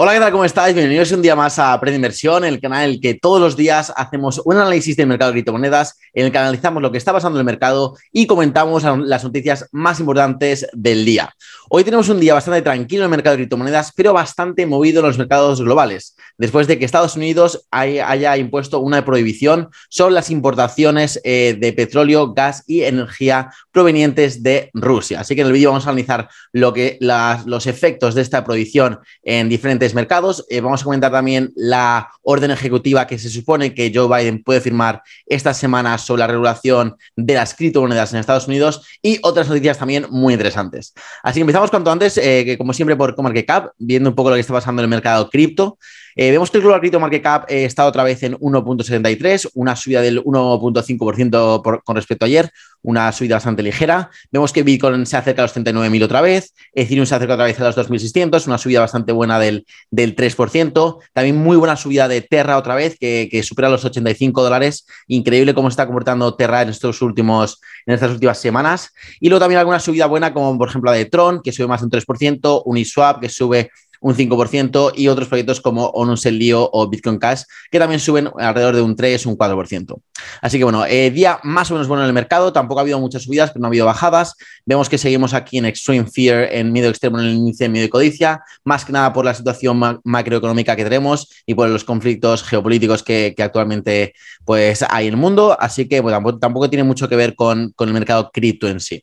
Hola, ¿qué tal? ¿Cómo estáis? Bienvenidos un día más a Aprende Inversión, el canal en el que todos los días hacemos un análisis del mercado de criptomonedas, en el que analizamos lo que está pasando en el mercado y comentamos las noticias más importantes del día. Hoy tenemos un día bastante tranquilo en el mercado de criptomonedas, pero bastante movido en los mercados globales, después de que Estados Unidos haya impuesto una prohibición sobre las importaciones eh, de petróleo, gas y energía provenientes de Rusia. Así que en el vídeo vamos a analizar lo que los efectos de esta prohibición en diferentes mercados. Eh, vamos a comentar también la orden ejecutiva que se supone que Joe Biden puede firmar esta semana sobre la regulación de las criptomonedas en Estados Unidos y otras noticias también muy interesantes. Así que empezamos cuanto antes, eh, que como siempre por ComarketCap, viendo un poco lo que está pasando en el mercado cripto. Eh, vemos que el Global Crypto Market Cap eh, está otra vez en 1.73, una subida del 1.5% con respecto a ayer, una subida bastante ligera. Vemos que Bitcoin se acerca a los 39.000 otra vez, Ethereum se acerca otra vez a los 2.600, una subida bastante buena del, del 3%. También muy buena subida de Terra otra vez, que, supera los 85 dólares. Increíble cómo se está comportando Terra en, estos últimos, en estas últimas semanas. Y luego también alguna subida buena, como por ejemplo la de Tron, que sube más de un 3%, Uniswap, que sube un 5%, y otros proyectos como Onus el Lío o Bitcoin Cash, que también suben alrededor de un 3, un 4%. Así que bueno, eh, día más o menos bueno en el mercado, tampoco ha habido muchas subidas, pero no ha habido bajadas. Vemos que seguimos aquí en Extreme Fear, en miedo extremo en el índice de miedo de codicia, más que nada por la situación macroeconómica que tenemos y por los conflictos geopolíticos que, actualmente pues, hay en el mundo. Así que bueno, tampoco, tiene mucho que ver con, con el mercado cripto en sí.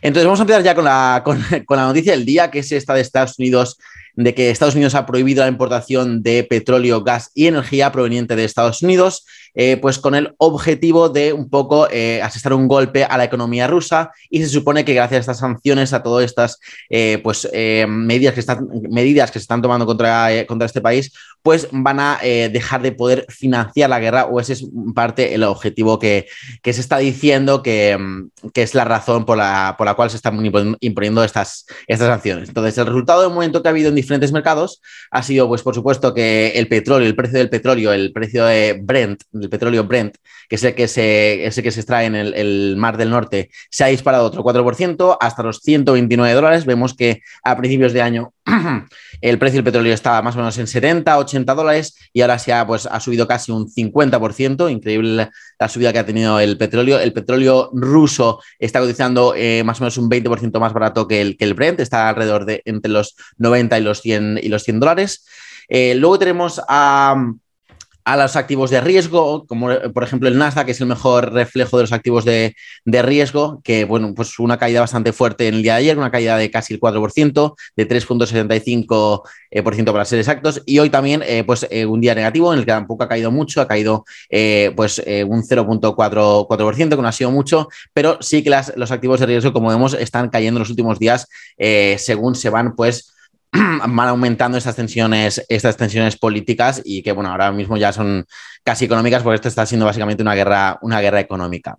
Entonces vamos a empezar ya con la, con, con la noticia del día, que es esta de Estados Unidos de que Estados Unidos ha prohibido la importación de petróleo, gas y energía proveniente de Estados Unidos eh, pues con el objetivo de un poco eh, asestar un golpe a la economía rusa y se supone que gracias a estas sanciones, a todas estas eh, pues, medidas, que están, medidas que se están tomando contra, contra este país, pues van a dejar de poder financiar la guerra o ese es parte el objetivo que, se está diciendo que, que, es la razón por la, por la cual se están imponiendo estas, estas sanciones. Entonces, el resultado del momento que ha habido en diferentes mercados ha sido, pues por supuesto, que el petróleo, el precio del petróleo, el precio de Brent, el petróleo Brent, que es el que se, que se extrae en el, Mar del Norte, se ha disparado otro 4% hasta los 129 dólares. Vemos que a principios de año el precio del petróleo estaba más o menos en 70, 80 dólares y ahora se ha, pues, ha subido casi un 50%. Increíble la subida que ha tenido el petróleo. El petróleo ruso está cotizando eh, más o menos un 20% más barato que el, que el Brent, está alrededor de entre los 90 y los 100, y los 100 dólares. Eh, luego tenemos a a los activos de riesgo, como eh, por ejemplo el Nasdaq, que es el mejor reflejo de los activos de, riesgo, que bueno, pues una caída bastante fuerte en el día de ayer, una caída de casi el 4%, de 3.75% eh, para ser exactos, y hoy también eh, pues un día negativo en el que tampoco ha caído mucho, ha caído pues un 0.4%, que no ha sido mucho, pero sí que los activos de riesgo, como vemos, están cayendo en los últimos días según se van pues van aumentando estas tensiones, estas tensiones políticas y que, bueno, ahora mismo ya son casi económicas porque esto está siendo básicamente una guerra, una guerra económica.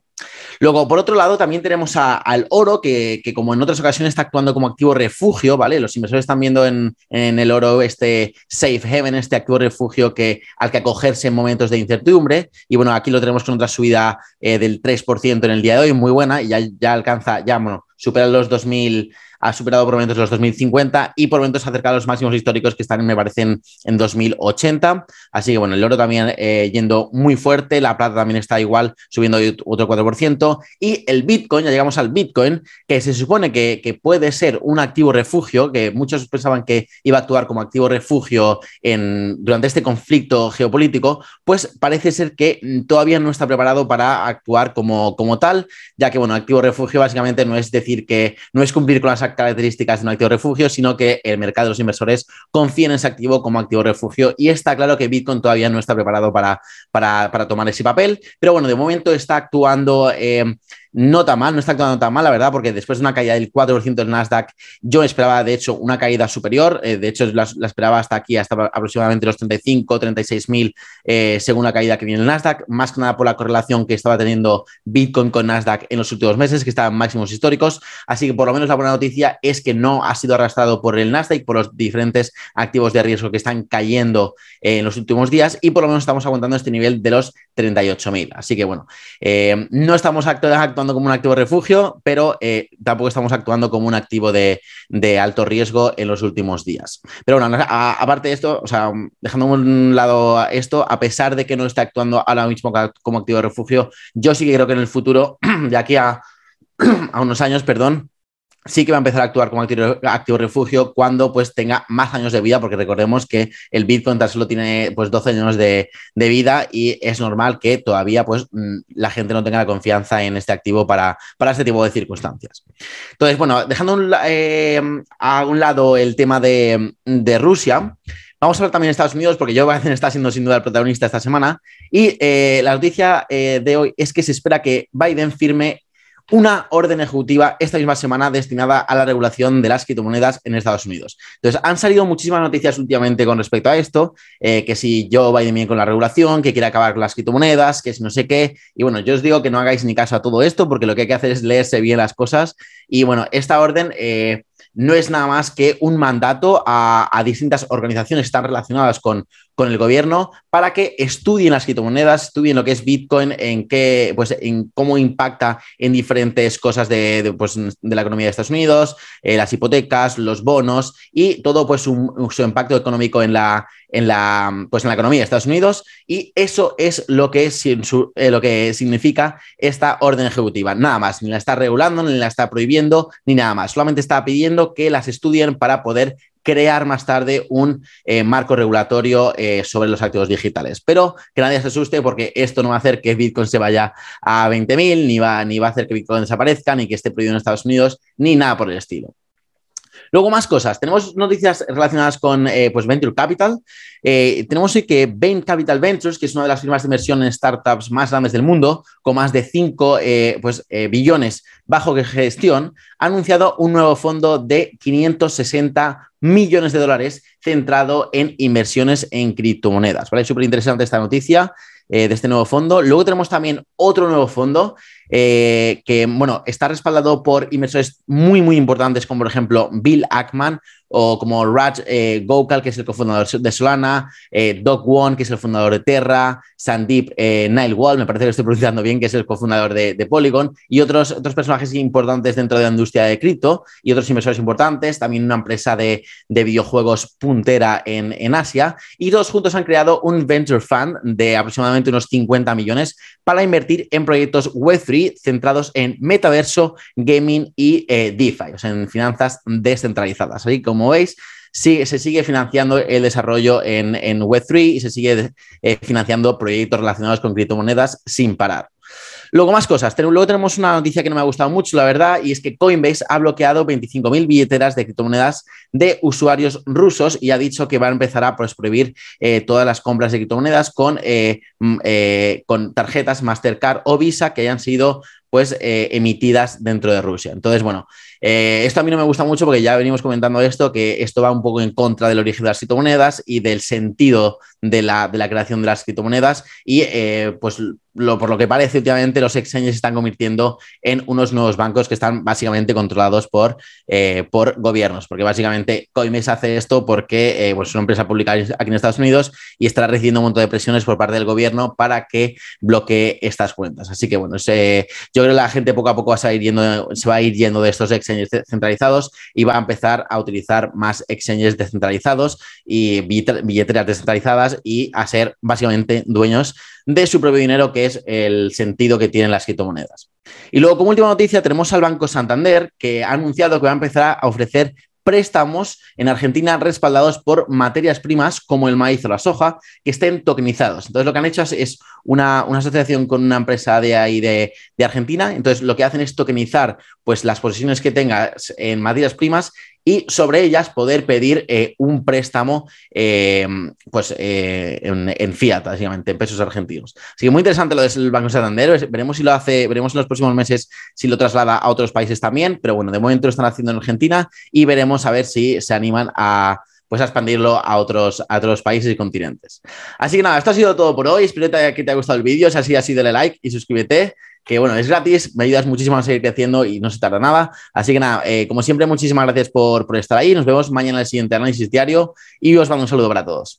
Luego, por otro lado, también tenemos al oro, que, como en otras ocasiones está actuando como activo refugio, ¿vale? Los inversores están viendo en, el oro este safe haven, este activo refugio que, al que acogerse en momentos de incertidumbre. Y bueno, aquí lo tenemos con otra subida eh, del 3% en el día de hoy, muy buena, y ya, ya alcanza, ya, supera los 2000 ha superado por momentos los 2050 y por momentos ha acercado a los máximos históricos que están, me parecen, en 2080. Así que bueno, el oro también eh, yendo muy fuerte, la plata también está igual, subiendo otro 4%. Y el Bitcoin, ya llegamos al Bitcoin, que se supone que, puede ser un activo refugio, que muchos pensaban que iba a actuar como activo refugio en, durante este conflicto geopolítico, pues parece ser que todavía no está preparado para actuar como, como tal, ya que bueno, activo refugio básicamente no es decir que no es cumplir con las características de un activo refugio, sino que el mercado de los inversores confía en ese activo como activo refugio. Y está claro que Bitcoin todavía no está preparado para, para, tomar ese papel, pero bueno, de momento está actuando... Eh, no tan mal, no está actuando tan mal, la verdad, porque después de una caída del 4% del Nasdaq, yo esperaba, de hecho, una caída superior. Eh, de hecho, la, esperaba hasta aquí, hasta aproximadamente los 35, 36 mil, eh, según la caída que viene el Nasdaq, más que nada por la correlación que estaba teniendo Bitcoin con Nasdaq en los últimos meses, que estaban máximos históricos. Así que por lo menos la buena noticia es que no ha sido arrastrado por el Nasdaq, por los diferentes activos de riesgo que están cayendo eh, en los últimos días, y por lo menos estamos aguantando este nivel de los 38 mil. Así que bueno, no estamos actuando como un activo refugio, pero eh, tampoco estamos actuando como un activo de, alto riesgo en los últimos días. Pero bueno, aparte de esto, o sea, dejando a un lado esto, a pesar de que no esté actuando ahora mismo como activo de refugio, yo sí que creo que en el futuro, de aquí a unos años, perdón, sí que va a empezar a actuar como activo, refugio cuando pues tenga más años de vida, porque recordemos que el Bitcoin tan solo tiene pues 12 años de, vida y es normal que todavía pues mm, la gente no tenga la confianza en este activo para, para este tipo de circunstancias. Entonces, bueno, dejando eh, a un lado el tema de, Rusia, Vamos a hablar también de Estados Unidos, porque Joe Biden está siendo sin duda el protagonista esta semana. Y eh, la noticia eh, de hoy es que se espera que Biden firme una orden ejecutiva esta misma semana destinada a la regulación de las criptomonedas en Estados Unidos. Entonces, han salido muchísimas noticias últimamente con respecto a esto, eh, que si Joe Biden bien con la regulación, que quiere acabar con las criptomonedas, que si no sé qué. Y bueno, yo os digo que no hagáis ni caso a todo esto, porque lo que hay que hacer es leerse bien las cosas. Y bueno, esta orden... Eh, no es nada más que un mandato a distintas organizaciones que están relacionadas con, con el gobierno para que estudien las criptomonedas, estudien lo que es Bitcoin, en qué, pues, en cómo impacta en diferentes cosas de, pues, de la economía de Estados Unidos, eh, las hipotecas, los bonos y todo pues su, impacto económico en la, en la, pues, en la economía de Estados Unidos. Y eso es lo que, es, eh, lo que significa esta orden ejecutiva. Nada más, ni la está regulando, ni la está prohibiendo, ni nada más. Solamente está pidiendo que las estudien para poder crear más tarde un eh, marco regulatorio eh, sobre los activos digitales. Pero que nadie se asuste porque esto no va a hacer que Bitcoin se vaya a 20.000, ni va, ni va a hacer que Bitcoin desaparezca, ni que esté prohibido en Estados Unidos, ni nada por el estilo. Luego más cosas. Tenemos noticias relacionadas con eh, pues Venture Capital. tenemos hoy que Bain Capital Ventures, que es una de las firmas de inversión en startups más grandes del mundo, con más de 5 pues, billones bajo gestión, ha anunciado un nuevo fondo de 560 millones de dólares centrado en inversiones en criptomonedas. ¿vale? Súper interesante esta noticia eh, de este nuevo fondo. Luego tenemos también otro nuevo fondo eh, que, bueno, está respaldado por inversores muy, muy importantes como por ejemplo Bill Ackman o como Raj eh, Gokal, que es el cofundador de Solana, eh, Doc Won, que es el fundador de Terra, Sandeep eh, Wall, me parece que lo estoy pronunciando bien, que es el cofundador de, Polygon, y otros, otros personajes importantes dentro de la industria de cripto y otros inversores importantes, también una empresa de, videojuegos puntera en, en, Asia, y todos juntos han creado un venture fund de aproximadamente unos 50 millones para invertir en proyectos Web3 centrados en metaverso, gaming y eh, DeFi, o sea, en finanzas descentralizadas. Así como veis, se sigue financiando el desarrollo en, Web3 y se sigue eh, financiando proyectos relacionados con criptomonedas sin parar. Luego más cosas. Luego tenemos una noticia que no me ha gustado mucho, la verdad, y es que Coinbase ha bloqueado 25.000 billeteras de criptomonedas de usuarios rusos y ha dicho que va a empezar a pues, prohibir eh, todas las compras de criptomonedas con, eh, mm, con tarjetas Mastercard o Visa que hayan sido pues emitidas dentro de Rusia. Entonces, bueno, eh, esto a mí no me gusta mucho porque ya venimos comentando esto, que esto va un poco en contra del origen de las criptomonedas y del sentido de la, creación de las criptomonedas y eh, pues por lo que parece últimamente los exchanges se están convirtiendo en unos nuevos bancos que están básicamente controlados por, eh, por gobiernos, porque básicamente Coinbase hace esto porque pues es una empresa pública aquí en Estados Unidos y estará recibiendo un montón de presiones por parte del gobierno para que bloquee estas cuentas. Así que bueno, yo creo que la gente poco a poco va a yendo, se va a ir yendo de estos exchanges centralizados y va a empezar a utilizar más exchanges descentralizados y billeteras descentralizadas y a ser básicamente dueños de su propio dinero, que es el sentido que tienen las criptomonedas. Y luego, como última noticia, tenemos al Banco Santander, que ha anunciado que va a empezar a ofrecer préstamos en Argentina respaldados por materias primas como el maíz o la soja que estén tokenizados. Entonces, lo que han hecho es, una, asociación con una empresa de ahí de, de, Argentina. Entonces, lo que hacen es tokenizar pues, las posiciones que tengas en materias primas y sobre ellas poder pedir eh, un préstamo eh, pues, eh, en, fiat, básicamente, en pesos argentinos. Así que muy interesante lo del Banco Santander. Veremos si lo hace, veremos en los próximos meses si lo traslada a otros países también, pero bueno, de momento lo están haciendo en Argentina y veremos a ver si se animan a pues expandirlo a otros, a otros países y continentes. Así que nada, esto ha sido todo por hoy. Espero que te haya gustado el vídeo. Si así, así, dale like y suscríbete que bueno, es gratis, me ayudas muchísimo a seguir creciendo y no se tarda nada. Así que nada, eh, como siempre, muchísimas gracias por, por estar ahí. Nos vemos mañana en el siguiente análisis diario y os mando un saludo para todos.